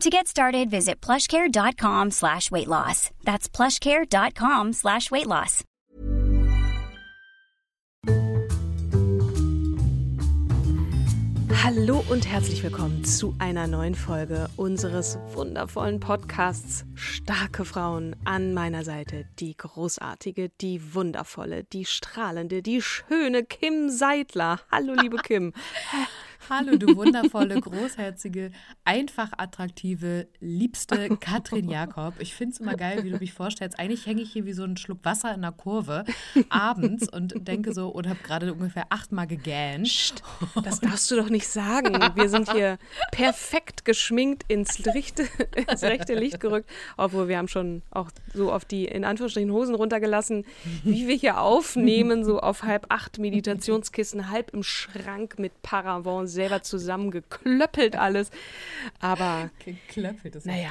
To get started, visit plushcare.com slash weight loss. That's plushcare.com slash weight loss. Hallo und herzlich willkommen zu einer neuen Folge unseres wundervollen Podcasts Starke Frauen an meiner Seite. Die großartige, die wundervolle, die strahlende, die schöne Kim Seidler. Hallo, liebe Kim. Hallo, du wundervolle, großherzige, einfach attraktive, liebste Katrin Jakob. Ich finde es immer geil, wie du mich vorstellst. Eigentlich hänge ich hier wie so ein Schluck Wasser in der Kurve abends und denke so und habe gerade ungefähr achtmal gegähnt. Das darfst du doch nicht sagen. Wir sind hier perfekt geschminkt ins, Richte, ins rechte Licht gerückt, obwohl wir haben schon auch so auf die, in Anführungsstrichen, Hosen runtergelassen, wie wir hier aufnehmen, so auf halb acht Meditationskissen, halb im Schrank mit Paravent selber zusammengeklöppelt alles. Aber Geklöppelt ist naja,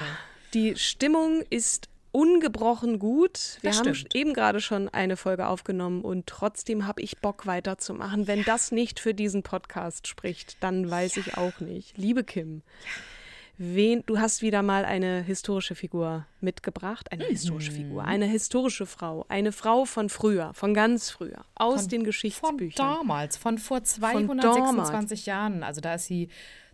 die Stimmung ist ungebrochen gut. Wir Das haben stimmt. eben gerade schon eine Folge aufgenommen und trotzdem habe ich Bock weiterzumachen. Wenn das nicht für diesen Podcast spricht, dann weiß ich auch nicht. Liebe Kim, wen, du hast wieder mal eine historische Figur mitgebracht. Eine historische Mhm. Figur, eine historische Frau, eine Frau von früher, von ganz früher, aus Von- den Von Geschichtsbüchern. damals, von vor 226 Jahren. Also da ist sie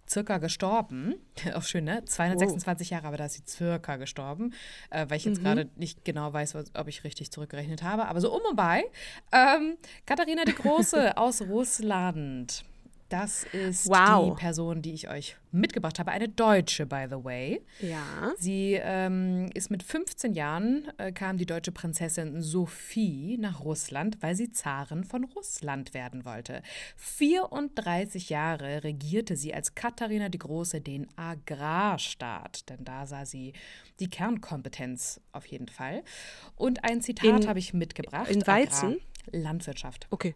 circa gestorben. Auch schön, ne? 226 Jahre, aber da ist sie circa gestorben. Äh, weil ich Mhm. jetzt gerade nicht genau weiß, was, ob ich richtig zurückgerechnet habe. Aber so um und bei. Ähm, Katharina die Große aus Russland. Das ist Wow. die Person, die ich euch mitgebracht habe. Eine Deutsche, by the way. Ja. Sie ähm, ist mit 15 Jahren, äh, kam die deutsche Prinzessin Sophie nach Russland, weil sie Zarin von Russland werden wollte. 34 Jahre regierte sie als Katharina die Große den Agrarstaat, denn da sah sie die Kernkompetenz auf jeden Fall. Und ein Zitat habe ich mitgebracht. in Weizen? Agrar, Landwirtschaft. Okay.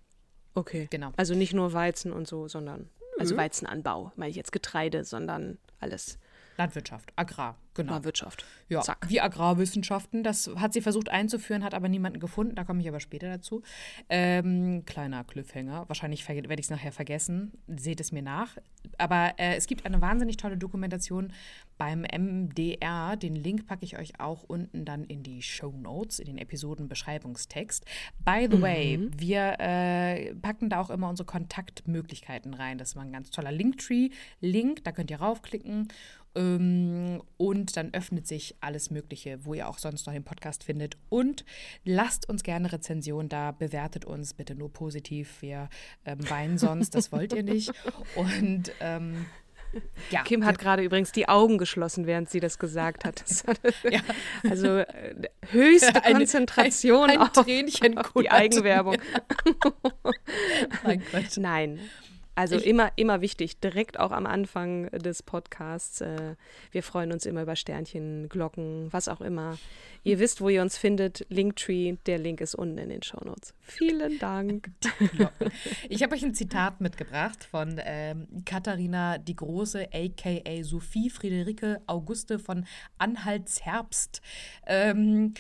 Okay. Genau. Also nicht nur Weizen und so, sondern also Weizenanbau, meine ich jetzt Getreide, sondern alles Landwirtschaft, Agrar, genau. war Wirtschaft. Ja, Zack. wie Agrarwissenschaften. Das hat sie versucht einzuführen, hat aber niemanden gefunden. Da komme ich aber später dazu. Ähm, kleiner Cliffhanger. Wahrscheinlich werde ich es nachher vergessen. Seht es mir nach. Aber äh, es gibt eine wahnsinnig tolle Dokumentation beim MDR. Den Link packe ich euch auch unten dann in die Show Notes, in den Episodenbeschreibungstext. By the way, wir äh, packen da auch immer unsere Kontaktmöglichkeiten rein. Das ist mal ein ganz toller Linktree-Link. Da könnt ihr raufklicken. Ähm, und dann öffnet sich alles Mögliche, wo ihr auch sonst noch den Podcast findet. Und lasst uns gerne Rezension da, bewertet uns bitte nur positiv. Wir ähm, weinen sonst, das wollt ihr nicht. Und ähm, ja, Kim hat gerade übrigens die Augen geschlossen, während sie das gesagt hat. Das hat Ja. Also äh, höchste Eine- Konzentration ein- ein auf, Tränchen auf die. Eigenwerbung. mein Gott. Nein. Also immer, immer wichtig, direkt auch am Anfang des Podcasts. Äh, wir freuen uns immer über Sternchen, Glocken, was auch immer. Ihr wisst, wo ihr uns findet. Linktree, der Link ist unten in den Shownotes. Vielen Dank. Ich habe euch ein Zitat mitgebracht von ähm, Katharina die Große, aka Sophie Friederike Auguste von Anhaltsherbst. Ähm,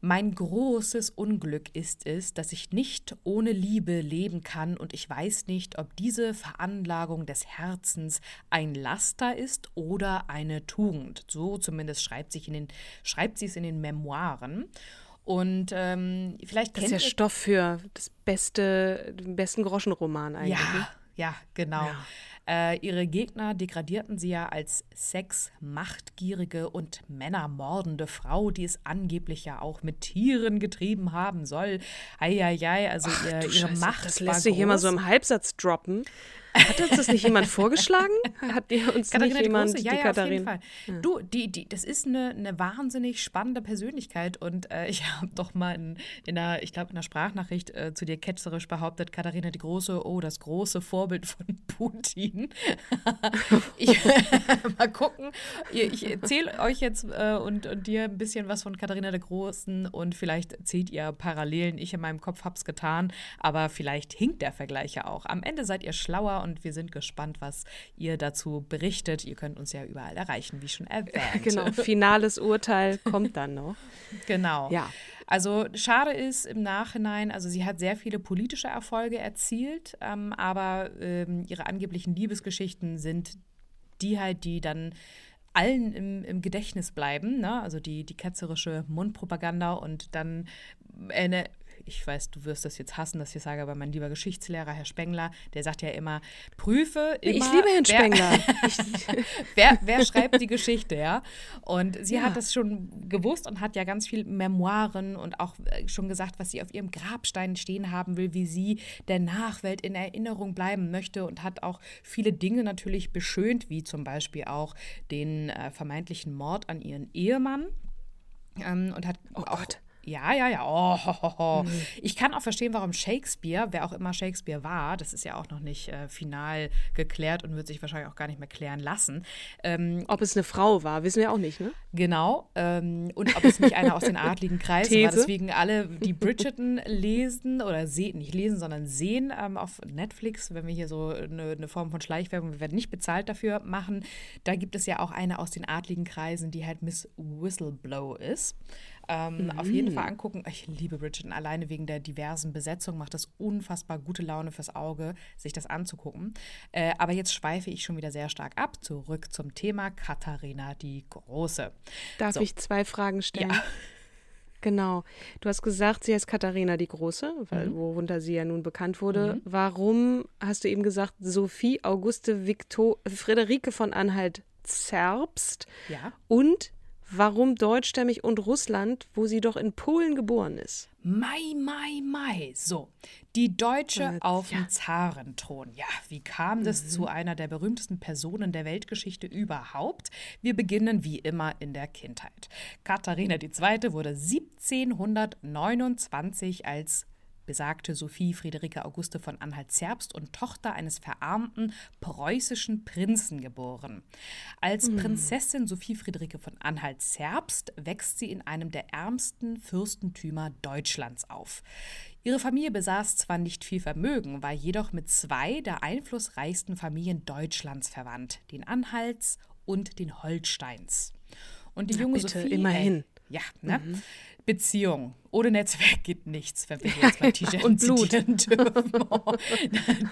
mein großes Unglück ist es, dass ich nicht ohne Liebe leben kann und ich weiß nicht, ob diese Veranlagung des Herzens ein Laster ist oder eine Tugend. So zumindest schreibt, sich in den, schreibt sie es in den Memoiren. Und ähm, vielleicht Das ist ja Stoff für das beste, den besten Groschenroman eigentlich. ne? Ja, ja, genau. Äh, ihre Gegner degradierten sie ja als sexmachtgierige und männermordende Frau, die es angeblich ja auch mit Tieren getrieben haben soll. Eieiei, also Ach, ihr, ihre Scheiße, Macht Das lässt sich hier mal so im Halbsatz droppen. Hat uns das nicht jemand vorgeschlagen? Hat dir uns Katharina nicht die jemand Große, ja, die ja, auf jeden Katharina? Fall. Du, die, die, das ist eine, eine wahnsinnig spannende Persönlichkeit und äh, ich habe doch mal in, in einer, ich glaube, in einer Sprachnachricht äh, zu dir ketzerisch behauptet, Katharina die Große, oh, das große Vorbild von Putin. ich, mal gucken. Ich erzähle euch jetzt äh, und, und dir ein bisschen was von Katharina der Großen und vielleicht zieht ihr Parallelen. Ich in meinem Kopf hab's getan, aber vielleicht hinkt der Vergleich ja auch. Am Ende seid ihr schlauer und wir sind gespannt, was ihr dazu berichtet. Ihr könnt uns ja überall erreichen, wie schon erwähnt. Genau, finales Urteil kommt dann noch. Genau. Ja. Also schade ist im Nachhinein, also sie hat sehr viele politische Erfolge erzielt, ähm, aber ähm, ihre angeblichen Liebesgeschichten sind die halt, die dann allen im, im Gedächtnis bleiben, ne? also die, die ketzerische Mundpropaganda und dann eine ich weiß, du wirst das jetzt hassen, dass ich sage, aber mein lieber Geschichtslehrer, Herr Spengler, der sagt ja immer, prüfe immer. Ich liebe Herrn Spengler. wer, wer schreibt die Geschichte, ja? Und sie Ja. hat das schon gewusst und hat ja ganz viel Memoiren und auch äh, schon gesagt, was sie auf ihrem Grabstein stehen haben will, wie sie der Nachwelt in Erinnerung bleiben möchte und hat auch viele Dinge natürlich beschönt, wie zum Beispiel auch den äh, vermeintlichen Mord an ihren Ehemann. Ähm, und hat Oh auch, Gott. Ja, ja, ja. Oh, ho, ho, ho. Ich kann auch verstehen, warum Shakespeare, wer auch immer Shakespeare war, das ist ja auch noch nicht äh, final geklärt und wird sich wahrscheinlich auch gar nicht mehr klären lassen. Ähm, Ob es eine Frau war, wissen wir auch nicht, ne? Genau. Ähm, und ob es nicht einer aus den adligen Kreisen war. These. Deswegen alle, die Bridgerton lesen oder sehen, nicht lesen, sondern sehen ähm, auf Netflix, wenn wir hier so eine, eine Form von Schleichwerbung, wir werden nicht bezahlt dafür machen. Da gibt es ja auch eine aus den adligen Kreisen, die halt Miss Whistleblow ist. Ähm, Auf jeden Fall angucken. Ich liebe Bridgerton. Alleine wegen der diversen Besetzung macht das unfassbar gute Laune fürs Auge, sich das anzugucken. Äh, aber jetzt schweife ich schon wieder sehr stark ab. Zurück zum Thema Katharina die Große. Darf So. ich zwei Fragen stellen? Ja. Genau. Du hast gesagt, sie heißt Katharina die Große, Mhm. weil, worunter sie ja nun bekannt wurde. Warum hast du eben gesagt, Sophie Auguste Victor Friederike von Anhalt-Zerbst? Ja. Und warum deutschstämmig und Russland, wo sie doch in Polen geboren ist? Mai, Mai, Mai. So, die Deutsche Äh, auf ja. dem Zarenthron. Ja, wie kam das Mhm. zu einer der berühmtesten Personen der Weltgeschichte überhaupt? Wir beginnen wie immer in der Kindheit. Katharina II. wurde 1729 als besagte Sophie Friederike Auguste von Anhalt-Zerbst und Tochter eines verarmten preußischen Prinzen geboren. Als Prinzessin Sophie Friederike von Anhalt-Zerbst wächst sie in einem der ärmsten Fürstentümer Deutschlands auf. Ihre Familie besaß zwar nicht viel Vermögen, war jedoch mit zwei der einflussreichsten Familien Deutschlands verwandt, den Anhalts und den Holsteins. Und die Na junge bitte, Sophie immerhin. Äh, ja, ne? Beziehung. Ohne Netzwerk geht nichts, wenn wir jetzt mal T-Shirt Und Blut. Oh.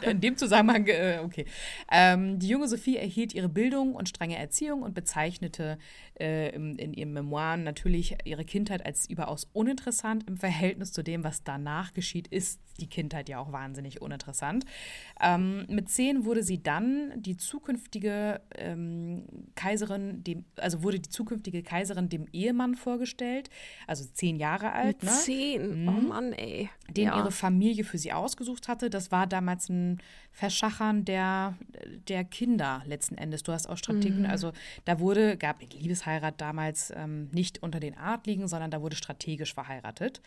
In dem Zusammenhang, äh, okay. Ähm, die junge Sophie erhielt ihre Bildung und strenge Erziehung und bezeichnete äh, in ihren Memoiren natürlich ihre Kindheit als überaus uninteressant. Im Verhältnis zu dem, was danach geschieht, ist die Kindheit ja auch wahnsinnig uninteressant. Ähm, mit zehn wurde sie dann die zukünftige ähm, Kaiserin, dem, also wurde die zukünftige Kaiserin dem Ehemann vorgestellt, also zehn Jahre alt. Ne? Zehn. Oh Mann, ey. den ja. ihre Familie für sie ausgesucht hatte. Das war damals ein Verschachern der, der Kinder letzten Endes. Du hast auch Strategen, also da wurde, gab Liebesheirat damals ähm, nicht unter den Adligen, sondern da wurde strategisch verheiratet.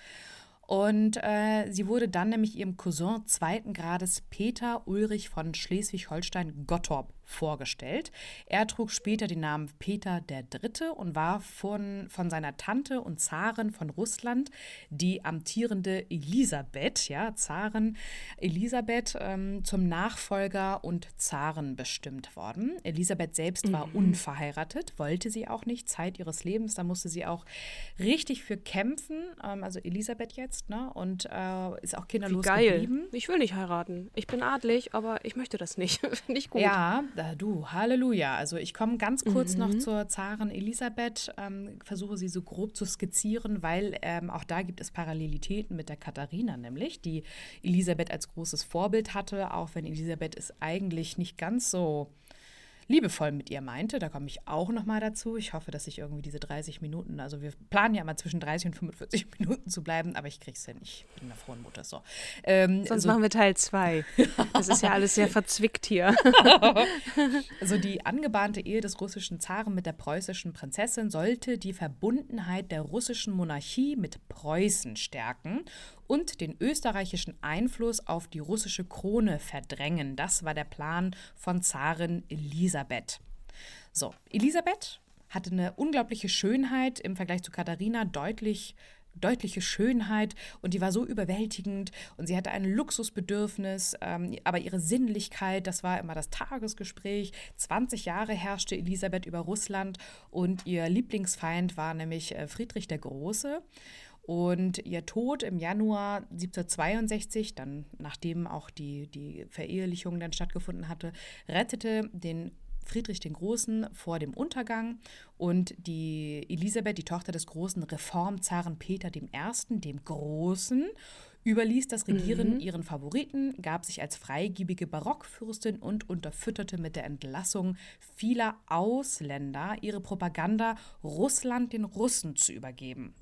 Und äh, sie wurde dann nämlich ihrem Cousin zweiten Grades Peter Ulrich von Schleswig-Holstein-Gottorp vorgestellt. Er trug später den Namen Peter der Dritte und war von, von seiner Tante und Zarin von Russland die amtierende Elisabeth, ja, Zarin Elisabeth, ähm, zum Nachfolger und Zaren bestimmt worden. Elisabeth selbst war unverheiratet, wollte sie auch nicht, Zeit ihres Lebens, da musste sie auch richtig für kämpfen, ähm, also Elisabeth jetzt, ne, und äh, ist auch kinderlos Geil. geblieben. Ich will nicht heiraten. Ich bin adlig, aber ich möchte das nicht. Finde ich gut. Ja, du, Halleluja. Also ich komme ganz kurz mhm. noch zur Zarin Elisabeth, ähm, versuche sie so grob zu skizzieren, weil ähm, auch da gibt es Parallelitäten mit der Katharina, nämlich, die Elisabeth als großes Vorbild hatte, auch wenn Elisabeth es eigentlich nicht ganz so liebevoll mit ihr meinte. Da komme ich auch noch mal dazu. Ich hoffe, dass ich irgendwie diese 30 Minuten, also wir planen ja immer zwischen 30 und 45 Minuten zu bleiben, aber ich kriege es ja nicht. Ich bin eine frohen Mutter. So. Ähm, Sonst so machen wir Teil 2. Das ist ja alles sehr verzwickt hier. also die angebahnte Ehe des russischen Zaren mit der preußischen Prinzessin sollte die Verbundenheit der russischen Monarchie mit Preußen stärken und den österreichischen Einfluss auf die russische Krone verdrängen. Das war der Plan von Zarin Elisabeth. So, Elisabeth hatte eine unglaubliche Schönheit im Vergleich zu Katharina, deutlich deutliche Schönheit und die war so überwältigend und sie hatte ein Luxusbedürfnis, ähm, aber ihre Sinnlichkeit, das war immer das Tagesgespräch. 20 Jahre herrschte Elisabeth über Russland und ihr Lieblingsfeind war nämlich äh, Friedrich der Große. Und ihr Tod im Januar 1762, dann nachdem auch die, die Verehelichung dann stattgefunden hatte, rettete den Friedrich den Großen vor dem Untergang und die Elisabeth, die Tochter des großen Reformzaren Peter I., dem Großen, überließ das Regieren mhm. ihren Favoriten, gab sich als freigiebige Barockfürstin und unterfütterte mit der Entlassung vieler Ausländer ihre Propaganda, Russland den Russen zu übergeben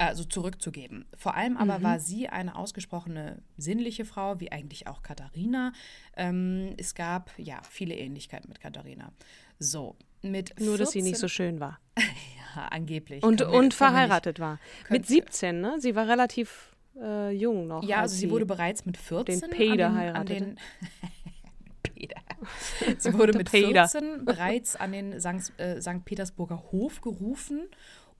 also zurückzugeben. Vor allem aber mhm. war sie eine ausgesprochene sinnliche Frau, wie eigentlich auch Katharina. Ähm, es gab ja viele Ähnlichkeiten mit Katharina. So, mit Nur, 14, dass sie nicht so schön war. ja, angeblich. Und, wir, und verheiratet nicht, war. Mit 17, ne? Sie war relativ äh, jung noch. Ja, also sie wurde bereits mit 14 den Peder heiratete. Peter. Sie wurde mit 14 bereits an den St. Äh, St. Petersburger Hof gerufen,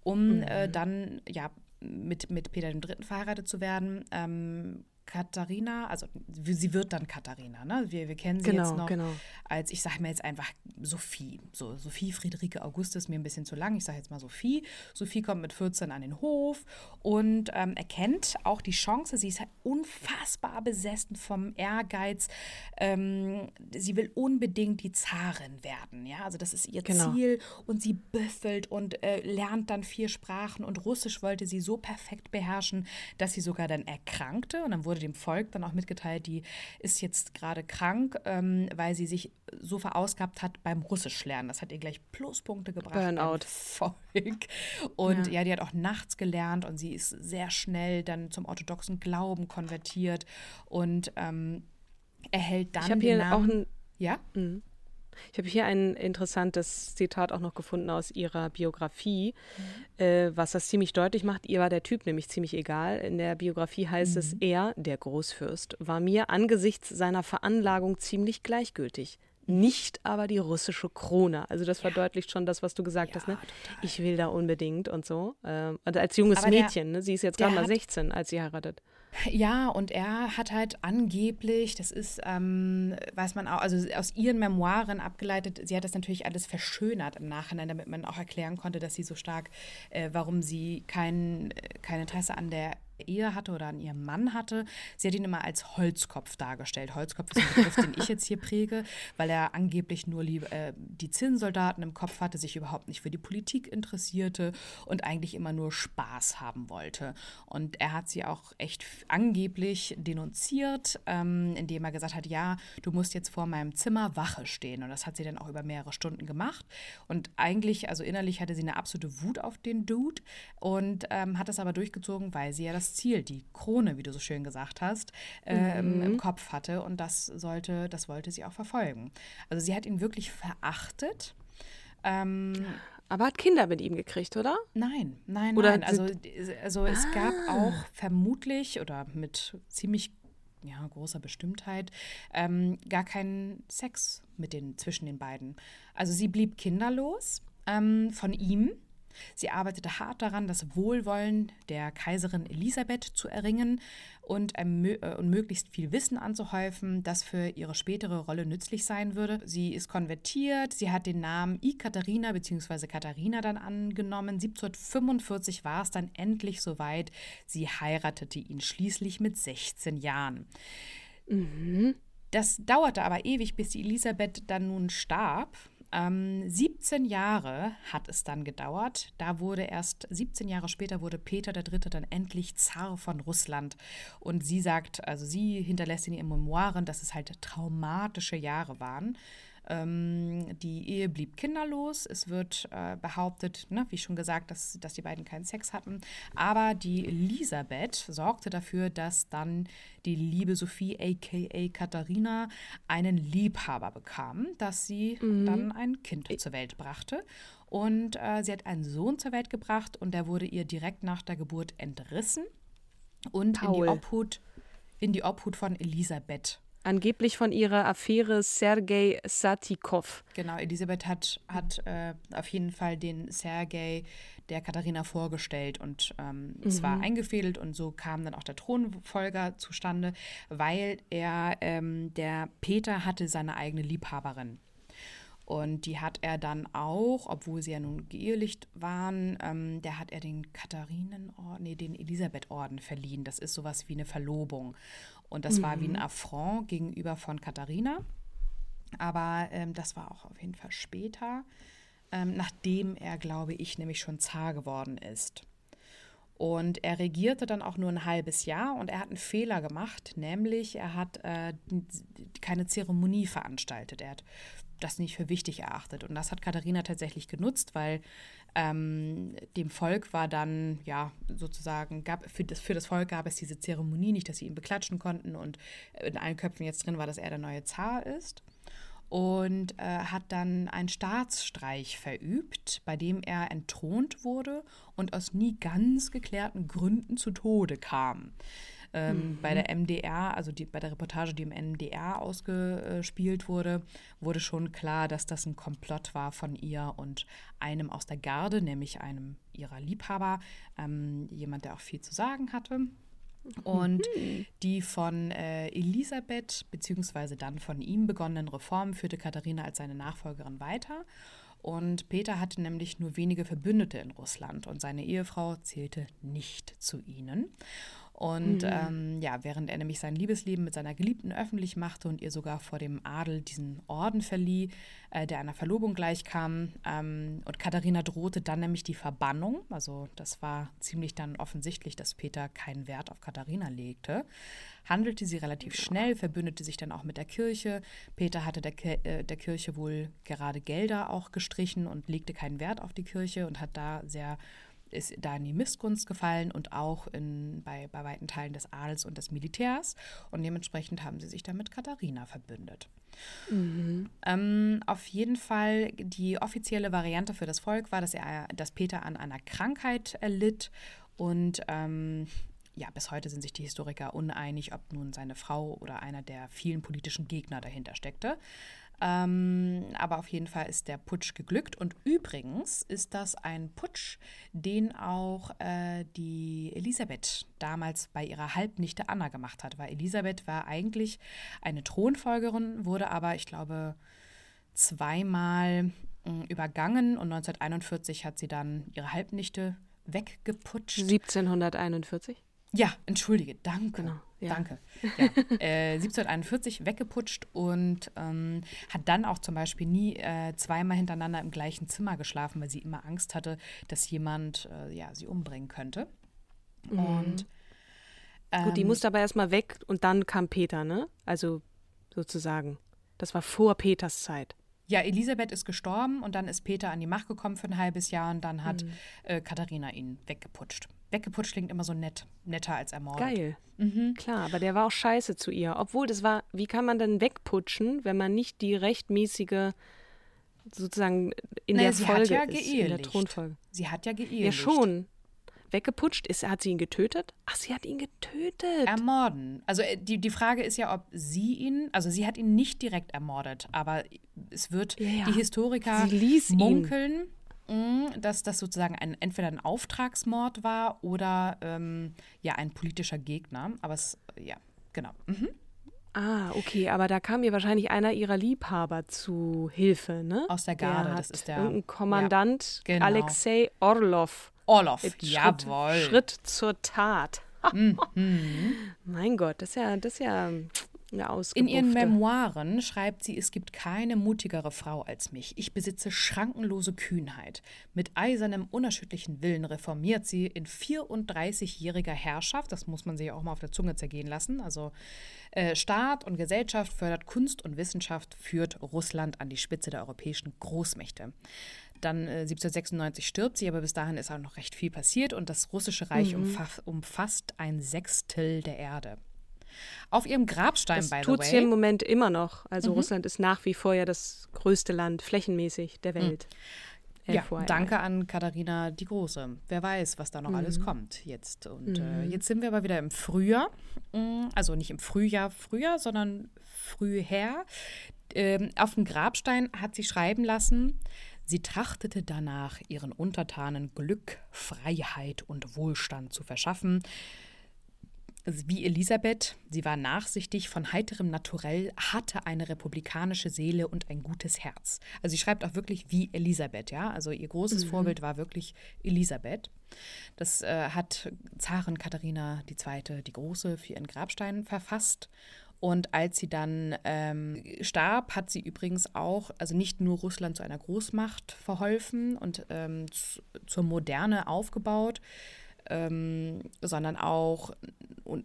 um mhm. äh, dann ja mit, mit Peter III. verheiratet zu werden. Ähm, Katharina, also sie wird dann Katharina, ne? Wir, wir kennen sie genau, jetzt noch genau. als, ich sage mir jetzt einfach Sophie. So, Sophie Friederike Augustus mir ein bisschen zu lang. Ich sage jetzt mal Sophie. Sophie kommt mit 14 an den Hof und ähm, erkennt auch die Chance. Sie ist halt unfassbar besessen vom Ehrgeiz. Ähm, sie will unbedingt die Zarin werden. Ja, also das ist ihr genau. Ziel und sie büffelt und äh, lernt dann vier Sprachen und Russisch wollte sie so perfekt beherrschen, dass sie sogar dann erkrankte und dann wurde dem Volk dann auch mitgeteilt, die ist jetzt gerade krank, ähm, weil sie sich so verausgabt hat beim Russischlernen. Das hat ihr gleich Pluspunkte gebracht. Burnout. Volk. Und ja. ja, die hat auch nachts gelernt und sie ist sehr schnell dann zum orthodoxen Glauben konvertiert und ähm, erhält dann ich den hier Namen. Auch ein, ja? Mhm. Ich habe hier ein interessantes Zitat auch noch gefunden aus ihrer Biografie, mhm. äh, was das ziemlich deutlich macht. Ihr war der Typ nämlich ziemlich egal. In der Biografie heißt mhm. es, er, der Großfürst, war mir angesichts seiner Veranlagung ziemlich gleichgültig. Nicht aber die russische Krone. Also das verdeutlicht schon das, was du gesagt ja, hast. Ne? Ich will da unbedingt und so. Ähm, und als junges aber Mädchen, der, ne? sie ist jetzt gerade mal 16, als sie heiratet. Ja, und er hat halt angeblich, das ist, ähm, weiß man auch, also aus ihren Memoiren abgeleitet, sie hat das natürlich alles verschönert im Nachhinein, damit man auch erklären konnte, dass sie so stark, äh, warum sie kein, äh, kein Interesse an der Ehe hatte oder an ihrem Mann hatte. Sie hat ihn immer als Holzkopf dargestellt. Holzkopf ist ein Begriff, den ich jetzt hier präge, weil er angeblich nur äh, die Zinnsoldaten im Kopf hatte, sich überhaupt nicht für die Politik interessierte und eigentlich immer nur Spaß haben wollte. Und er hat sie auch echt angeblich denunziert, ähm, indem er gesagt hat, ja, du musst jetzt vor meinem Zimmer Wache stehen. Und das hat sie dann auch über mehrere Stunden gemacht. Und eigentlich, also innerlich hatte sie eine absolute Wut auf den Dude und ähm, hat das aber durchgezogen, weil sie ja das Ziel, die Krone, wie du so schön gesagt hast, äh, mhm. im Kopf hatte. Und das sollte, das wollte sie auch verfolgen. Also sie hat ihn wirklich verachtet. Ähm, aber hat Kinder mit ihm gekriegt, oder? Nein, nein, oder nein. Also, also es ah. gab auch vermutlich oder mit ziemlich ja, großer Bestimmtheit ähm, gar keinen Sex mit den, zwischen den beiden. Also sie blieb kinderlos ähm, von ihm Sie arbeitete hart daran, das Wohlwollen der Kaiserin Elisabeth zu erringen und, äh, und möglichst viel Wissen anzuhäufen, das für ihre spätere Rolle nützlich sein würde. Sie ist konvertiert, sie hat den Namen I Katharina bzw. Katharina dann angenommen. 1745 war es dann endlich soweit. Sie heiratete ihn schließlich mit 16 Jahren. Mhm. Das dauerte aber ewig, bis die Elisabeth dann nun starb. Ähm, 17 Jahre hat es dann gedauert. Da wurde erst 17 Jahre später wurde Peter III. dann endlich Zar von Russland. Und sie sagt, also sie hinterlässt in ihren Memoiren, dass es halt traumatische Jahre waren. Ähm, die Ehe blieb kinderlos. Es wird äh, behauptet, ne, wie schon gesagt, dass, dass die beiden keinen Sex hatten. Aber die Elisabeth sorgte dafür, dass dann die liebe Sophie, aka Katharina, einen Liebhaber bekam, dass sie mhm. dann ein Kind zur Welt brachte. Und äh, sie hat einen Sohn zur Welt gebracht und der wurde ihr direkt nach der Geburt entrissen und Paul. in die Obhut in die Obhut von Elisabeth Angeblich von ihrer Affäre Sergei Satikov. Genau, Elisabeth hat, hat äh, auf jeden Fall den Sergei der Katharina vorgestellt und ähm, mhm. es war eingefädelt und so kam dann auch der Thronfolger zustande, weil er, ähm, der Peter hatte seine eigene Liebhaberin. Und die hat er dann auch, obwohl sie ja nun geehelicht waren, ähm, der hat er den Katharinenorden, nee, den Elisabethorden verliehen. Das ist sowas wie eine Verlobung. Und das mhm. war wie ein mhm. Affront gegenüber von Katharina. Aber ähm, das war auch auf jeden Fall später, ähm, nachdem er, glaube ich, nämlich schon Zar geworden ist. Und er regierte dann auch nur ein halbes Jahr und er hat einen Fehler gemacht, nämlich er hat äh, keine Zeremonie veranstaltet. Er hat das nicht für wichtig erachtet. Und das hat Katharina tatsächlich genutzt, weil ähm, dem Volk war dann, ja, sozusagen, gab, für, das, für das Volk gab es diese Zeremonie nicht, dass sie ihn beklatschen konnten. Und in allen Köpfen jetzt drin war, dass er der neue Zar ist. Und äh, hat dann einen Staatsstreich verübt, bei dem er entthront wurde und aus nie ganz geklärten Gründen zu Tode kam. Ähm, mhm. Bei der MDR, also die, bei der Reportage, die im NDR ausgespielt wurde, wurde schon klar, dass das ein Komplott war von ihr und einem aus der Garde, nämlich einem ihrer Liebhaber, ähm, jemand, der auch viel zu sagen hatte. Und mhm. die von äh, Elisabeth beziehungsweise dann von ihm begonnenen Reformen führte Katharina als seine Nachfolgerin weiter. Und Peter hatte nämlich nur wenige Verbündete in Russland und seine Ehefrau zählte nicht zu ihnen. Und mhm. ähm, ja, während er nämlich sein Liebesleben mit seiner Geliebten öffentlich machte und ihr sogar vor dem Adel diesen Orden verlieh, äh, der einer Verlobung gleichkam, ähm, und Katharina drohte dann nämlich die Verbannung. Also das war ziemlich dann offensichtlich, dass Peter keinen Wert auf Katharina legte. Handelte sie relativ schnell, verbündete sich dann auch mit der Kirche. Peter hatte der, äh, der Kirche wohl gerade Gelder auch gestrichen und legte keinen Wert auf die Kirche und hat da sehr ist da in die Missgunst gefallen und auch in, bei, bei weiten Teilen des Adels und des Militärs. Und dementsprechend haben sie sich dann mit Katharina verbündet. Mhm. Ähm, auf jeden Fall, die offizielle Variante für das Volk war, dass, er, dass Peter an einer Krankheit erlitt und ähm, ja, bis heute sind sich die Historiker uneinig, ob nun seine Frau oder einer der vielen politischen Gegner dahinter steckte. Ähm, aber auf jeden Fall ist der Putsch geglückt. Und übrigens ist das ein Putsch, den auch äh, die Elisabeth damals bei ihrer Halbnichte Anna gemacht hat. Weil Elisabeth war eigentlich eine Thronfolgerin, wurde aber, ich glaube, zweimal äh, übergangen. Und 1941 hat sie dann ihre Halbnichte weggeputscht. 1741? Ja, entschuldige, danke. Genau. Ja. Danke. Ja. Äh, 1741 weggeputscht und ähm, hat dann auch zum Beispiel nie äh, zweimal hintereinander im gleichen Zimmer geschlafen, weil sie immer Angst hatte, dass jemand äh, ja, sie umbringen könnte. Mhm. Und ähm, Gut, die ähm, musste aber erstmal weg und dann kam Peter, ne? Also sozusagen. Das war vor Peters Zeit. Ja, Elisabeth ist gestorben und dann ist Peter an die Macht gekommen für ein halbes Jahr und dann hat mhm. äh, Katharina ihn weggeputscht. Weggeputscht klingt immer so nett, netter als ermordet. Geil. Mhm. Klar, aber der war auch scheiße zu ihr. Obwohl, das war, wie kann man denn wegputschen, wenn man nicht die rechtmäßige, sozusagen in naja, der sie Folge hat ja ist, in der Thronfolge. Sie hat ja geehelicht. Ja, schon. Weggeputscht ist, hat sie ihn getötet? Ach, sie hat ihn getötet. Ermorden. Also äh, die, die Frage ist ja, ob sie ihn, also sie hat ihn nicht direkt ermordet, aber es wird ja, die Historiker munkeln. Ihn dass das sozusagen ein, entweder ein Auftragsmord war oder ähm, ja ein politischer Gegner. Aber es, ja, genau. Mhm. Ah, okay, aber da kam ihr wahrscheinlich einer ihrer Liebhaber zu Hilfe, ne? Aus der Garde, der das ist der. Kommandant ja, genau. Alexei Orlov. Orlov, Schritt, jawohl. Schritt zur Tat. mhm. mein Gott, das ist ja, das ist ja In ihren Memoiren schreibt sie, es gibt keine mutigere Frau als mich. Ich besitze schrankenlose Kühnheit. Mit eisernem, unerschütterlichen Willen reformiert sie in 34-jähriger Herrschaft, das muss man sich auch mal auf der Zunge zergehen lassen, also äh, Staat und Gesellschaft fördert Kunst und Wissenschaft, führt Russland an die Spitze der europäischen Großmächte. Dann äh, 1796 stirbt sie, aber bis dahin ist auch noch recht viel passiert und das russische Reich mhm. umfa umfasst ein Sechstel der Erde. Auf ihrem Grabstein, das by the way. Tut sie im Moment immer noch. Also mhm. Russland ist nach wie vor ja das größte Land flächenmäßig der mhm. Welt. Mhm. Ja, danke an Katharina die Große. Wer weiß, was da noch mhm. alles kommt jetzt. Und äh, mhm. jetzt sind wir aber wieder im Frühjahr. Mm, also nicht im Frühjahr, Frühjahr, sondern früher. Ähm, auf dem Grabstein hat sie schreiben lassen, sie trachtete danach, ihren Untertanen Glück, Freiheit und Wohlstand zu verschaffen. Wie Elisabeth, sie war nachsichtig, von heiterem Naturell, hatte eine republikanische Seele und ein gutes Herz. Also sie schreibt auch wirklich wie Elisabeth, ja. Also ihr großes mhm. Vorbild war wirklich Elisabeth. Das äh, hat Zarin Katharina II. die Große für ihren Grabstein verfasst. Und als sie dann ähm, starb, hat sie übrigens auch, also nicht nur Russland zu einer Großmacht verholfen und ähm, zu, zur Moderne aufgebaut, ähm, sondern auch und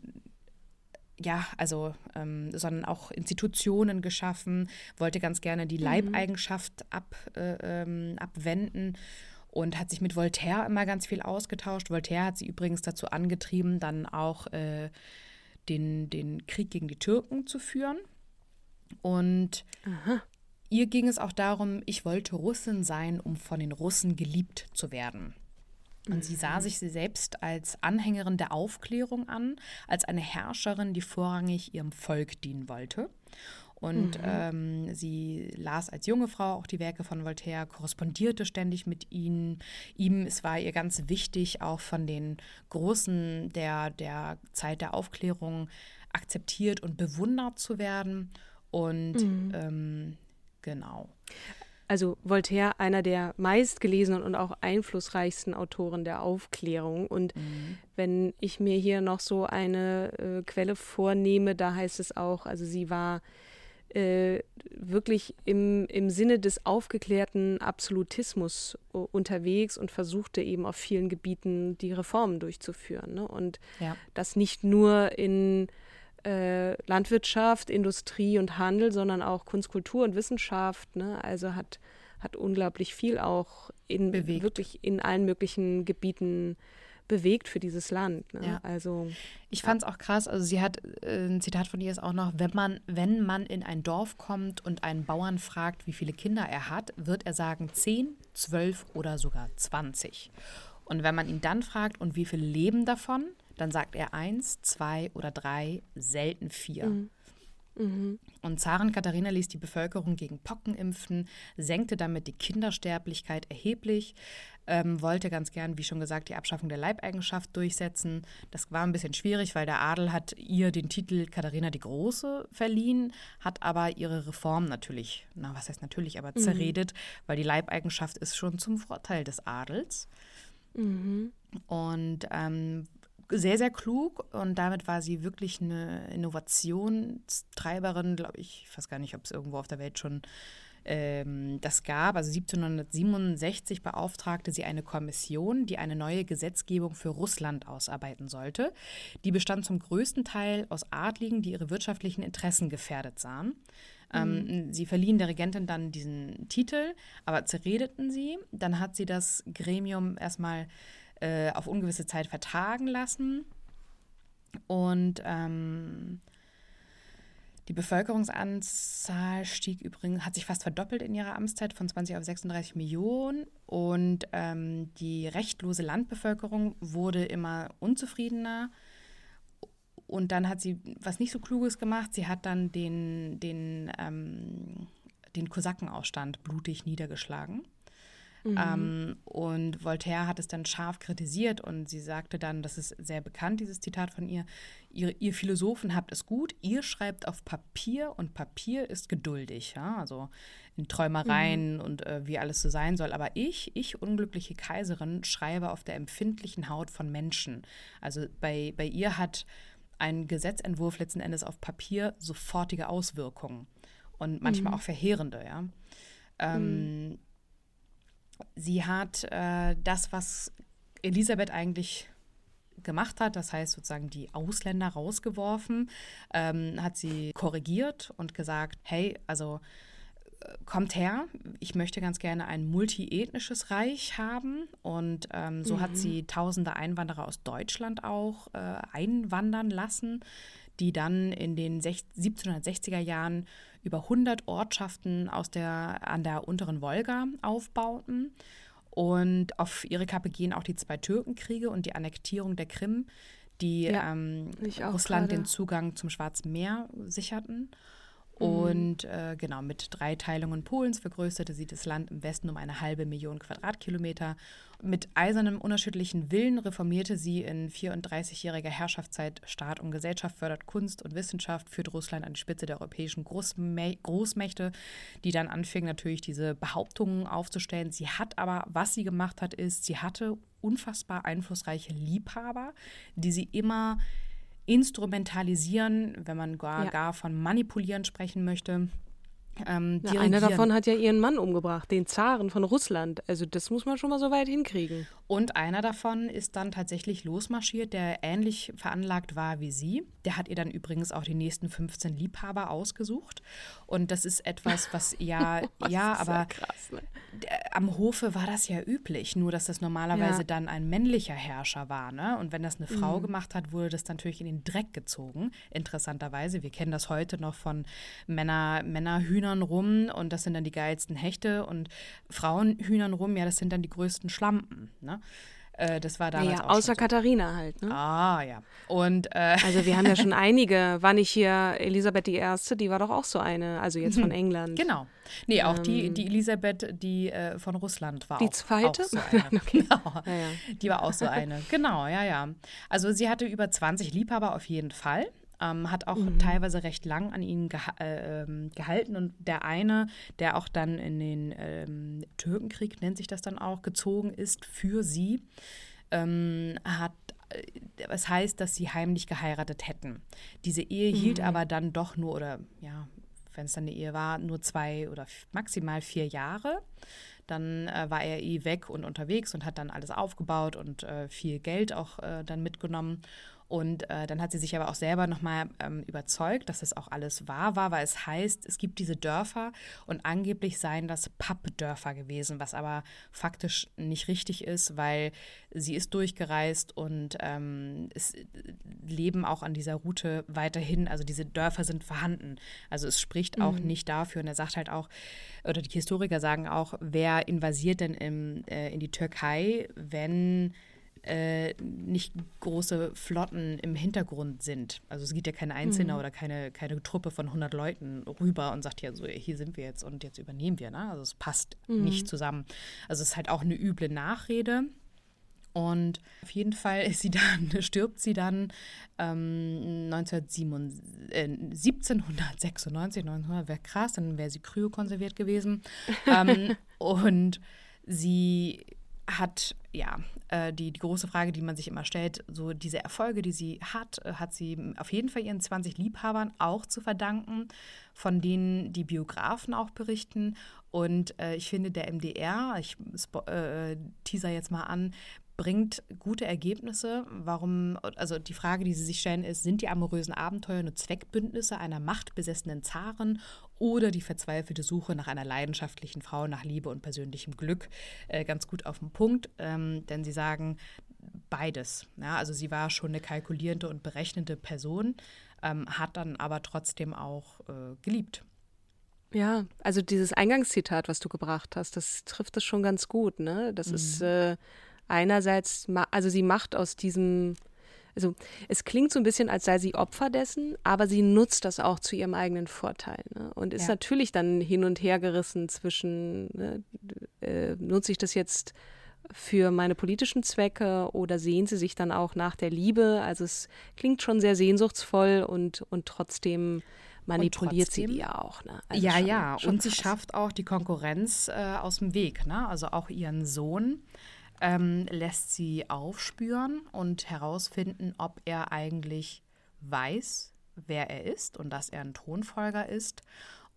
ja, also, ähm, sondern auch Institutionen geschaffen, wollte ganz gerne die mhm. Leibeigenschaft ab, äh, ähm, abwenden und hat sich mit Voltaire immer ganz viel ausgetauscht. Voltaire hat sie übrigens dazu angetrieben, dann auch äh, den, den Krieg gegen die Türken zu führen. Und Aha. ihr ging es auch darum, ich wollte Russin sein, um von den Russen geliebt zu werden. Und sie sah sich sie selbst als Anhängerin der Aufklärung an, als eine Herrscherin, die vorrangig ihrem Volk dienen wollte. Und mhm. ähm, sie las als junge Frau auch die Werke von Voltaire, korrespondierte ständig mit ihnen. ihm. Es war ihr ganz wichtig, auch von den Großen der, der Zeit der Aufklärung akzeptiert und bewundert zu werden. Und mhm. ähm, genau also Voltaire einer der meistgelesenen und auch einflussreichsten Autoren der Aufklärung. Und mhm. wenn ich mir hier noch so eine äh, Quelle vornehme, da heißt es auch, also sie war äh, wirklich im, im Sinne des aufgeklärten Absolutismus unterwegs und versuchte eben auf vielen Gebieten die Reformen durchzuführen. Ne? Und ja. das nicht nur in äh, Landwirtschaft, Industrie und Handel, sondern auch Kunst, Kultur und Wissenschaft. Ne? Also hat, hat unglaublich viel auch in bewegt. wirklich in allen möglichen Gebieten bewegt für dieses Land. Ne? Ja. Also ich fand es auch krass. Also sie hat äh, ein Zitat von ihr ist auch noch: Wenn man wenn man in ein Dorf kommt und einen Bauern fragt, wie viele Kinder er hat, wird er sagen 10, 12 oder sogar 20. Und wenn man ihn dann fragt, und wie viele leben davon, dann sagt er eins, zwei oder drei, selten vier. Mhm. Mhm. Und Zaren Katharina ließ die Bevölkerung gegen Pocken impfen, senkte damit die Kindersterblichkeit erheblich, ähm, wollte ganz gern, wie schon gesagt, die Abschaffung der Leibeigenschaft durchsetzen. Das war ein bisschen schwierig, weil der Adel hat ihr den Titel Katharina die Große verliehen, hat aber ihre Reform natürlich, na was heißt natürlich, aber mhm. zerredet, weil die Leibeigenschaft ist schon zum Vorteil des Adels. Mhm. Und ähm, sehr, sehr klug und damit war sie wirklich eine Innovationstreiberin, glaube ich. Ich weiß gar nicht, ob es irgendwo auf der Welt schon ähm, das gab. Also 1767 beauftragte sie eine Kommission, die eine neue Gesetzgebung für Russland ausarbeiten sollte. Die bestand zum größten Teil aus Adligen, die ihre wirtschaftlichen Interessen gefährdet sahen. Ähm, mhm. Sie verliehen der Regentin dann diesen Titel, aber zerredeten sie. Dann hat sie das Gremium erstmal äh, auf ungewisse Zeit vertagen lassen. Und ähm, die Bevölkerungsanzahl stieg übrigens, hat sich fast verdoppelt in ihrer Amtszeit von 20 auf 36 Millionen. Und ähm, die rechtlose Landbevölkerung wurde immer unzufriedener. Und dann hat sie was nicht so Kluges gemacht. Sie hat dann den, den, ähm, den Kosakenaufstand blutig niedergeschlagen. Mhm. Ähm, und Voltaire hat es dann scharf kritisiert und sie sagte dann, das ist sehr bekannt, dieses Zitat von ihr, ihr, ihr Philosophen habt es gut, ihr schreibt auf Papier und Papier ist geduldig, ja? also in Träumereien mhm. und äh, wie alles so sein soll. Aber ich, ich, unglückliche Kaiserin, schreibe auf der empfindlichen Haut von Menschen. Also bei, bei ihr hat ein Gesetzentwurf letzten Endes auf Papier sofortige Auswirkungen und manchmal Mhm. auch verheerende, ja. Ähm, Sie hat äh, das, was Elisabeth eigentlich gemacht hat, das heißt sozusagen die Ausländer rausgeworfen, ähm, hat sie korrigiert und gesagt, hey, also äh, kommt her, ich möchte ganz gerne ein multiethnisches Reich haben. Und ähm, so hat sie tausende Einwanderer aus Deutschland auch äh, einwandern lassen, die dann in den sech- 1760er Jahren über 100 Ortschaften aus der, an der unteren Wolga aufbauten. Und auf ihre Kappe gehen auch die zwei Türkenkriege und die Annektierung der Krim, die Ja, ähm, Russland gerade. den Zugang zum Schwarzen Meer sicherten. Mhm. Und äh, genau, mit drei Teilungen Polens vergrößerte sie das Land im Westen um eine halbe Million Quadratkilometer. Mit eisernem unerschütterlichen Willen reformierte sie in 34-jähriger Herrschaftszeit Staat und Gesellschaft, fördert Kunst und Wissenschaft, führt Russland an die Spitze der europäischen Großmä Großmächte, die dann anfingen natürlich diese Behauptungen aufzustellen. Sie hat aber, was sie gemacht hat, ist, sie hatte unfassbar einflussreiche Liebhaber, die sie immer instrumentalisieren, wenn man gar, Ja. gar von manipulieren sprechen möchte. Ähm, Na, einer davon hat ja ihren Mann umgebracht, den Zaren von Russland. Also das muss man schon mal so weit hinkriegen. Und einer davon ist dann tatsächlich losmarschiert, der ähnlich veranlagt war wie sie. Der hat ihr dann übrigens auch die nächsten 15 Liebhaber ausgesucht. Und das ist etwas, was ja, ja, Das ist aber krass, ne? am Hofe war das ja üblich, nur dass das normalerweise Ja. dann ein männlicher Herrscher war. Ne? Und wenn das eine Mhm. Frau gemacht hat, wurde das natürlich in den Dreck gezogen. Interessanterweise, wir kennen das heute noch von Männer, Männerhühnern rum und das sind dann die geilsten Hechte und Frauenhühnern rum, ja, das sind dann die größten Schlampen. Ne? Äh, das war damals schon außer so. Katharina halt. Ne? Ah, ja. Und äh, Also wir haben ja schon einige. War nicht hier Elisabeth I., die war doch auch so eine, also jetzt von England. genau. Nee, auch die, die Elisabeth, die äh, von Russland war. Ähm. Die auch, zweite? Auch so eine. Genau. Ja, ja. Die war auch so eine. Genau, ja, ja. Also sie hatte über 20 Liebhaber auf jeden Fall. Ähm, hat auch Mhm. teilweise recht lang an ihnen geha äh, ähm, gehalten. Und der eine, der auch dann in den ähm, Türkenkrieg, nennt sich das dann auch, gezogen ist für sie, ähm, hat äh, was heißt, dass sie heimlich geheiratet hätten. Diese Ehe hielt Mhm. aber dann doch nur, oder ja, wenn es dann eine Ehe war, nur zwei oder maximal vier Jahre. Dann äh, war er eh weg und unterwegs und hat dann alles aufgebaut und äh, viel Geld auch äh, dann mitgenommen. Und äh, dann hat sie sich aber auch selber nochmal ähm, überzeugt, dass das auch alles wahr war, weil es heißt, es gibt diese Dörfer und angeblich seien das Pappdörfer gewesen, was aber faktisch nicht richtig ist, weil sie ist durchgereist und ähm, es leben auch an dieser Route weiterhin, also diese Dörfer sind vorhanden. Also es spricht auch nicht dafür. Und er sagt halt auch, oder die Historiker sagen auch, wer invasiert denn im, äh, in die Türkei, wenn äh, nicht große Flotten im Hintergrund sind. Also es geht ja kein Einzelner oder keine, keine Truppe von 100 Leuten rüber und sagt ja so, hier sind wir jetzt und jetzt übernehmen wir. Ne? Also es passt nicht zusammen. Also es ist halt auch eine üble Nachrede. Und auf jeden Fall sie dann, stirbt sie dann ähm, 1997, äh, 1796, 1900 wäre krass, dann wäre sie kryokonserviert gewesen. ähm, und sie hat, ja, äh, die, die große Frage, die man sich immer stellt, so diese Erfolge, die sie hat, äh, hat sie auf jeden Fall ihren 20 Liebhabern auch zu verdanken, von denen die Biografen auch berichten. Und äh, ich finde, der MDR, ich äh, teaser jetzt mal an, bringt gute Ergebnisse. Warum, also die Frage, die sie sich stellen, ist, sind die amorösen Abenteuer nur Zweckbündnisse einer machtbesessenen Zaren oder die verzweifelte Suche nach einer leidenschaftlichen Frau, nach Liebe und persönlichem Glück? Äh, ganz gut auf den Punkt, ähm, denn sie sagen beides. Ja, also sie war schon eine kalkulierende und berechnende Person, ähm, hat dann aber trotzdem auch äh, geliebt. Ja, also dieses Eingangszitat, was du gebracht hast, das trifft es schon ganz gut, ne? Das ist äh, einerseits, also sie macht aus diesem, also es klingt so ein bisschen, als sei sie Opfer dessen, aber sie nutzt das auch zu ihrem eigenen Vorteil ne? und ist Ja. natürlich dann hin und her gerissen zwischen, ne, äh, nutze ich das jetzt für meine politischen Zwecke oder sehen sie sich dann auch nach der Liebe? Also es klingt schon sehr sehnsuchtsvoll und, und trotzdem manipuliert sie trotzdem- die ja auch. Ne? Also ja, schon- ja. schon und sie krass. schafft auch die Konkurrenz äh, aus dem Weg. Ne? Also auch ihren Sohn ähm, lässt sie aufspüren und herausfinden, ob er eigentlich weiß, wer er ist und dass er ein Thronfolger ist.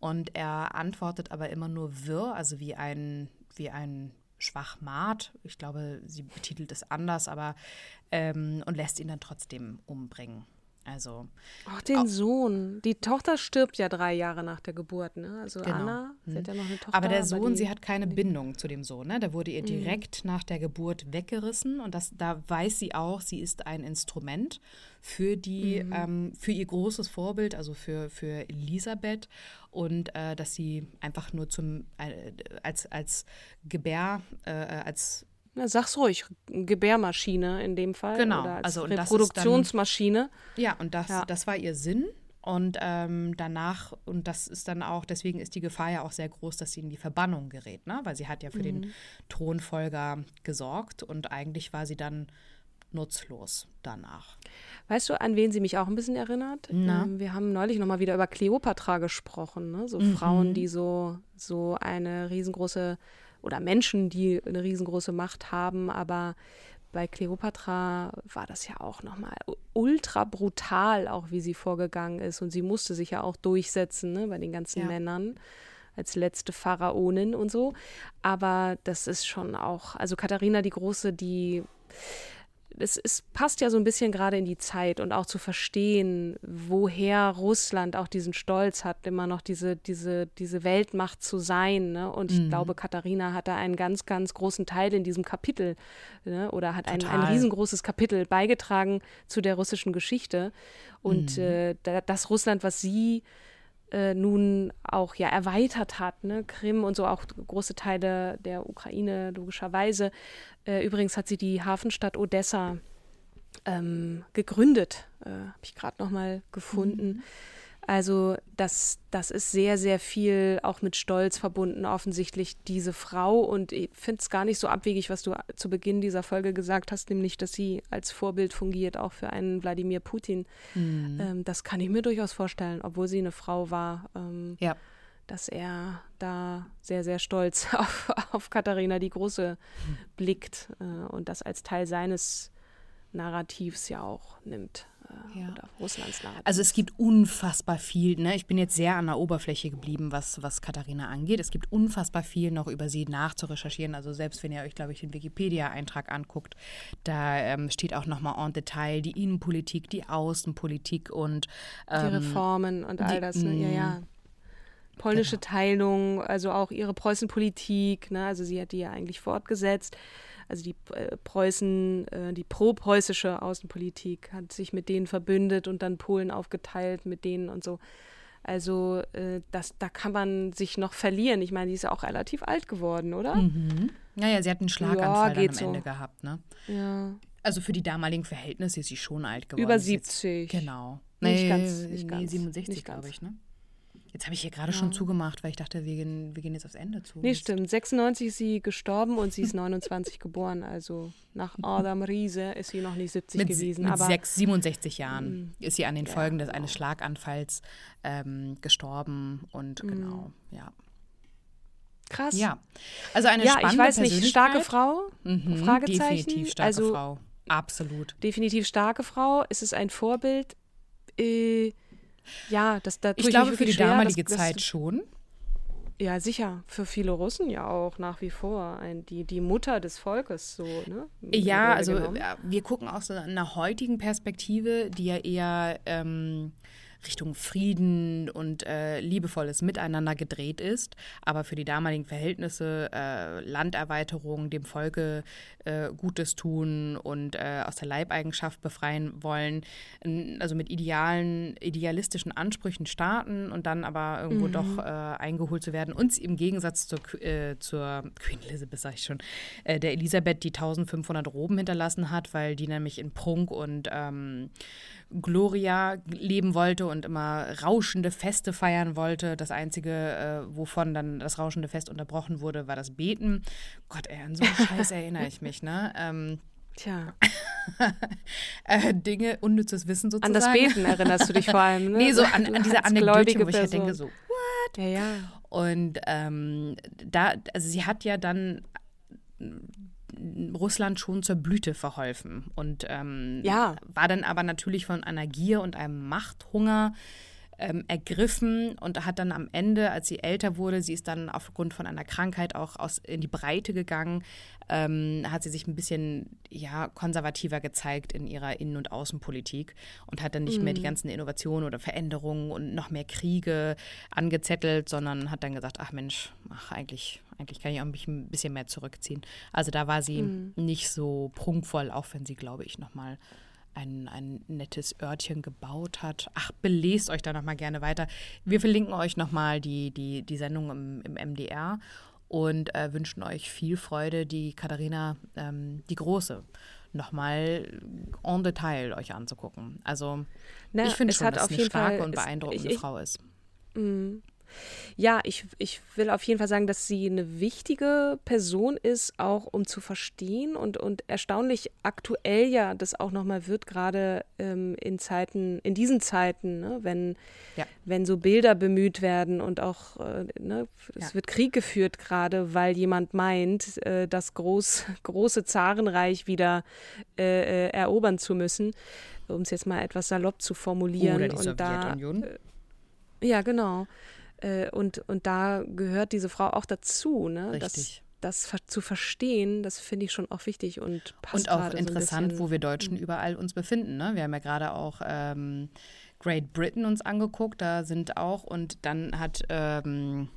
Und er antwortet aber immer nur wirr, also wie ein, wie ein Schwachmat. Ich glaube, sie betitelt es anders, aber ähm, und lässt ihn dann trotzdem umbringen. Also. Auch den Sohn. Die Tochter stirbt ja drei Jahre nach der Geburt, ne? Also Genau. Anna, sie hat ja noch eine Tochter. Aber der Sohn, die, sie hat keine Bindung zu dem Sohn. Ne? Der wurde ihr direkt nach der Geburt weggerissen. Und das, da weiß sie auch, sie ist ein Instrument für die, ähm, für ihr großes Vorbild, also für, für Elisabeth. Und äh, dass sie einfach nur zum äh, als, als Gebär, äh, als Na, sag's ruhig, Gebärmaschine in dem Fall. Genau, als also und Reproduktionsmaschine. Ja, und das, Ja. das war ihr Sinn. Und ähm, danach, und das ist dann auch, deswegen ist die Gefahr ja auch sehr groß, dass sie in die Verbannung gerät, ne? Weil sie hat ja für Mhm. den Thronfolger gesorgt und eigentlich war sie dann nutzlos danach. Weißt du, an wen sie mich auch ein bisschen erinnert? Na? Ähm, wir haben neulich nochmal wieder über Kleopatra gesprochen, ne? So Frauen, die so, so eine riesengroße, oder Menschen, die eine riesengroße Macht haben, aber bei Kleopatra war das ja auch nochmal ultra brutal, auch wie sie vorgegangen ist. Und sie musste sich ja auch durchsetzen, ne, bei den ganzen Ja. Männern als letzte Pharaonin und so. Aber das ist schon auch, also Katharina die Große, die es, es passt ja so ein bisschen gerade in die Zeit und auch zu verstehen, woher Russland auch diesen Stolz hat, immer noch diese, diese, diese Weltmacht zu sein. Ne? Und ich glaube, Katharina hat da einen ganz, ganz großen Teil in diesem Kapitel ne? oder hat ein, ein riesengroßes Kapitel beigetragen zu der russischen Geschichte. Und äh, da, das Russland, was sie äh, nun auch ja erweitert hat, ne? Krim und so auch große Teile der Ukraine logischerweise. Äh, übrigens hat sie die Hafenstadt Odessa ähm, gegründet, äh, habe ich gerade noch mal gefunden. Also das, das ist sehr, sehr viel auch mit Stolz verbunden, offensichtlich diese Frau. Und ich finde es gar nicht so abwegig, was du zu Beginn dieser Folge gesagt hast, nämlich, dass sie als Vorbild fungiert, auch für einen Wladimir Putin. Ähm, das kann ich mir durchaus vorstellen, obwohl sie eine Frau war. Ähm, Ja. dass er da sehr, sehr stolz auf, auf Katharina die Große blickt äh, und das als Teil seines Narrativs ja auch nimmt. Äh, Ja. Oder Russlands Narrativ. Also es gibt unfassbar viel, ne? ich bin jetzt sehr an der Oberfläche geblieben, was, was Katharina angeht. Es gibt unfassbar viel noch über sie nachzurecherchieren. Also selbst wenn ihr euch, glaube ich, den Wikipedia-Eintrag anguckt, da ähm, steht auch nochmal en Detail die Innenpolitik, die Außenpolitik und die ähm, Reformen und all die- das. Ne? Ja, ja. Polnische Teilung, also auch ihre Preußenpolitik, ne? also sie hat die ja eigentlich fortgesetzt. Also die äh, Preußen, äh, die pro-preußische Außenpolitik hat sich mit denen verbündet und dann Polen aufgeteilt mit denen und so. Also äh, das, da kann man sich noch verlieren. Ich meine, die ist ja auch relativ alt geworden, oder? Mhm. Naja, sie hat einen Schlaganfall geht am so. Ende gehabt, ne? Ja. Also für die damaligen Verhältnisse ist sie schon alt geworden. Über Ist jetzt- 70. Genau. Nicht Nee, ganz, nicht nee, ganz, 67, nicht glaube ganz. ich, ne? Jetzt habe ich hier gerade schon zugemacht, weil ich dachte, wir gehen, wir gehen jetzt aufs Ende zu. Nee, stimmt. 96 ist sie gestorben und sie ist 29 geboren. Also nach Adam Riese ist sie noch nicht 70 Mit, gewesen. mit aber Mhm. sechs, 67 Jahren ist sie an den Folgen des, eines Schlaganfalls ähm, gestorben und Mhm. genau, ja. krass. Ja, also eine ja, spannende ich weiß nicht, starke. Frau? Mhm, Fragezeichen. Definitiv starke also, Frau. Absolut. Definitiv starke Frau. Ist es ein Vorbild? Äh, ja, das da Ich glaube, für die schwer, damalige das, Zeit das, schon. Ja, sicher. Für viele Russen ja auch nach wie vor. Ein, die, die Mutter des Volkes, so, ne? Ja, also genommen. äh, wir gucken aus einer heutigen Perspektive, die ja eher ähm, Richtung Frieden und äh, liebevolles Miteinander gedreht ist. Aber für die damaligen Verhältnisse äh, Landerweiterung, dem Volke äh, Gutes tun und äh, aus der Leibeigenschaft befreien wollen, also mit idealen, idealistischen Ansprüchen starten und dann aber irgendwo doch äh, eingeholt zu werden. Und im Gegensatz zur, äh, zur Queen Elizabeth, sag ich schon, der Elisabeth, die 1500 Roben hinterlassen hat, weil die nämlich in Prunk und ähm, Gloria leben wollte und immer rauschende Feste feiern wollte. Das Einzige, äh, wovon dann das rauschende Fest unterbrochen wurde, war das Beten. Gott, ey, an so einen Scheiß erinnere ich mich, ne? Ähm, Tja, äh, Dinge, unnützes Wissen sozusagen. an das Beten erinnerst du dich vor allem, ne? Nee, so an, an diese gläubige wo ich halt denke so, Ja, ja. Und ähm, da, also sie hat ja dann Russland schon zur Blüte verholfen und ähm, Ja. war dann aber natürlich von einer Gier und einem Machthunger ähm, ergriffen und hat dann am Ende, als sie älter wurde, sie ist dann aufgrund von einer Krankheit auch aus, in die Breite gegangen, ähm, hat sie sich ein bisschen ja, konservativer gezeigt in ihrer Innen- und Außenpolitik und hat dann nicht mehr die ganzen Innovationen oder Veränderungen und noch mehr Kriege angezettelt, sondern hat dann gesagt, ach Mensch, ach eigentlich, eigentlich kann ich auch mich ein bisschen mehr zurückziehen. Also da war sie nicht so prunkvoll, auch wenn sie, glaube ich, nochmal ein, ein nettes Örtchen gebaut hat. Ach, belest euch da nochmal gerne weiter. Wir verlinken euch nochmal die, die, die Sendung im, im MDR und äh, wünschen euch viel Freude, die Katharina, ähm, die Große, nochmal en Detail euch anzugucken. Also Na, ich finde es schon, hat dass es eine starke Fall- und ich- Frau ist. Ja, ich, ich will auf jeden Fall sagen, dass sie eine wichtige Person ist, auch um zu verstehen und, und erstaunlich aktuell ja das auch nochmal wird, gerade ähm, in Zeiten, in diesen Zeiten, ne, wenn, Ja. wenn so Bilder bemüht werden und auch, äh, ne, es Ja. wird Krieg geführt gerade, weil jemand meint, äh, das groß, große Zarenreich wieder äh, äh, erobern zu müssen, um es jetzt mal etwas salopp zu formulieren. Oder die und da, Sowjetunion. ja, genau. Äh, und, und da gehört diese Frau auch dazu, ne? Richtig. Das, das zu verstehen, das finde ich schon auch wichtig und passt Und auch interessant, so wo wir Deutschen überall uns befinden. Ne? Wir haben ja gerade auch ähm, Great Britain uns angeguckt, da sind auch, und dann hat, ähm,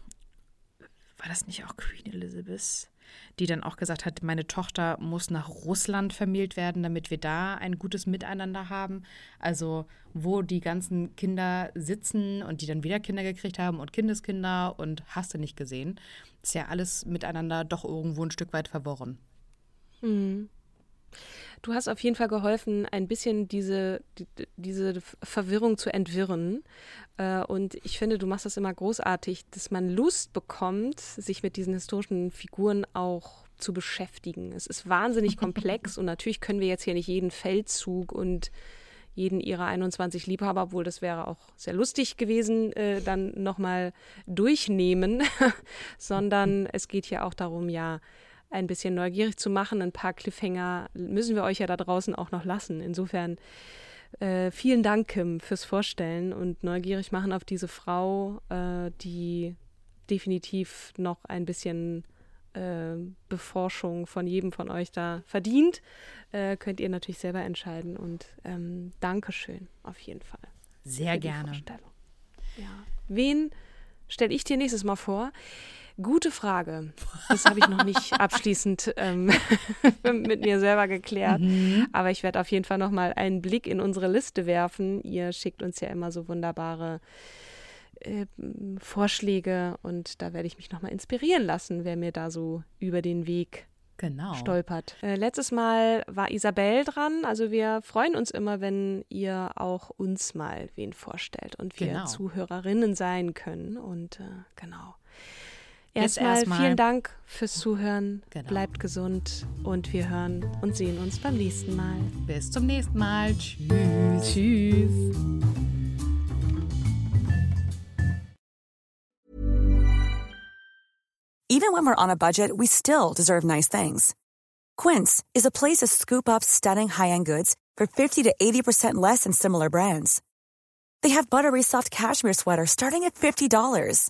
war das nicht auch Queen Elizabeth, die dann auch gesagt hat, meine Tochter muss nach Russland vermählt werden, damit wir da ein gutes Miteinander haben. Also wo die ganzen Kinder sitzen und die dann wieder Kinder gekriegt haben und Kindeskinder und hast du nicht gesehen, ist ja alles miteinander doch irgendwo ein Stück weit verworren. Du hast auf jeden Fall geholfen, ein bisschen diese, die, diese Verwirrung zu entwirren. Äh, Und ich finde, du machst das immer großartig, dass man Lust bekommt, sich mit diesen historischen Figuren auch zu beschäftigen. Es ist wahnsinnig komplex und natürlich können wir jetzt hier nicht jeden Feldzug und jeden ihrer 21 Liebhaber, obwohl das wäre auch sehr lustig gewesen, äh, dann nochmal durchnehmen, sondern es geht hier auch darum, ja, ein bisschen neugierig zu machen. Ein paar Cliffhanger müssen wir euch ja da draußen auch noch lassen. Insofern äh, vielen Dank, Kim, fürs Vorstellen und neugierig machen auf diese Frau, äh, die definitiv noch ein bisschen äh, Beforschung von jedem von euch da verdient. Äh, könnt ihr natürlich selber entscheiden. Und ähm, Dankeschön auf jeden Fall. Sehr gerne. Ja. Wen stelle ich dir nächstes Mal vor? Gute Frage. Das habe ich noch nicht abschließend ähm, mit mir selber geklärt. Mhm. Aber ich werde auf jeden Fall noch mal einen Blick in unsere Liste werfen. Ihr schickt uns ja immer so wunderbare äh, Vorschläge und da werde ich mich noch mal inspirieren lassen, wer mir da so über den Weg Genau. stolpert. Äh, letztes Mal war Isabel dran. Also wir freuen uns immer, wenn ihr auch uns mal wen vorstellt und wir Genau. Zuhörerinnen sein können. Und äh, genau. Erstmal- vielen Dank fürs Zuhören. Genau. Bleibt gesund und wir hören und sehen uns beim nächsten Mal. Bis zum nächsten Mal. Tschüss. Tschüss. Even when we're on a budget, we still deserve nice things. Quince is a place to scoop up stunning high-end goods for 50 to 80% less than similar brands. They have buttery soft cashmere sweaters starting at $50,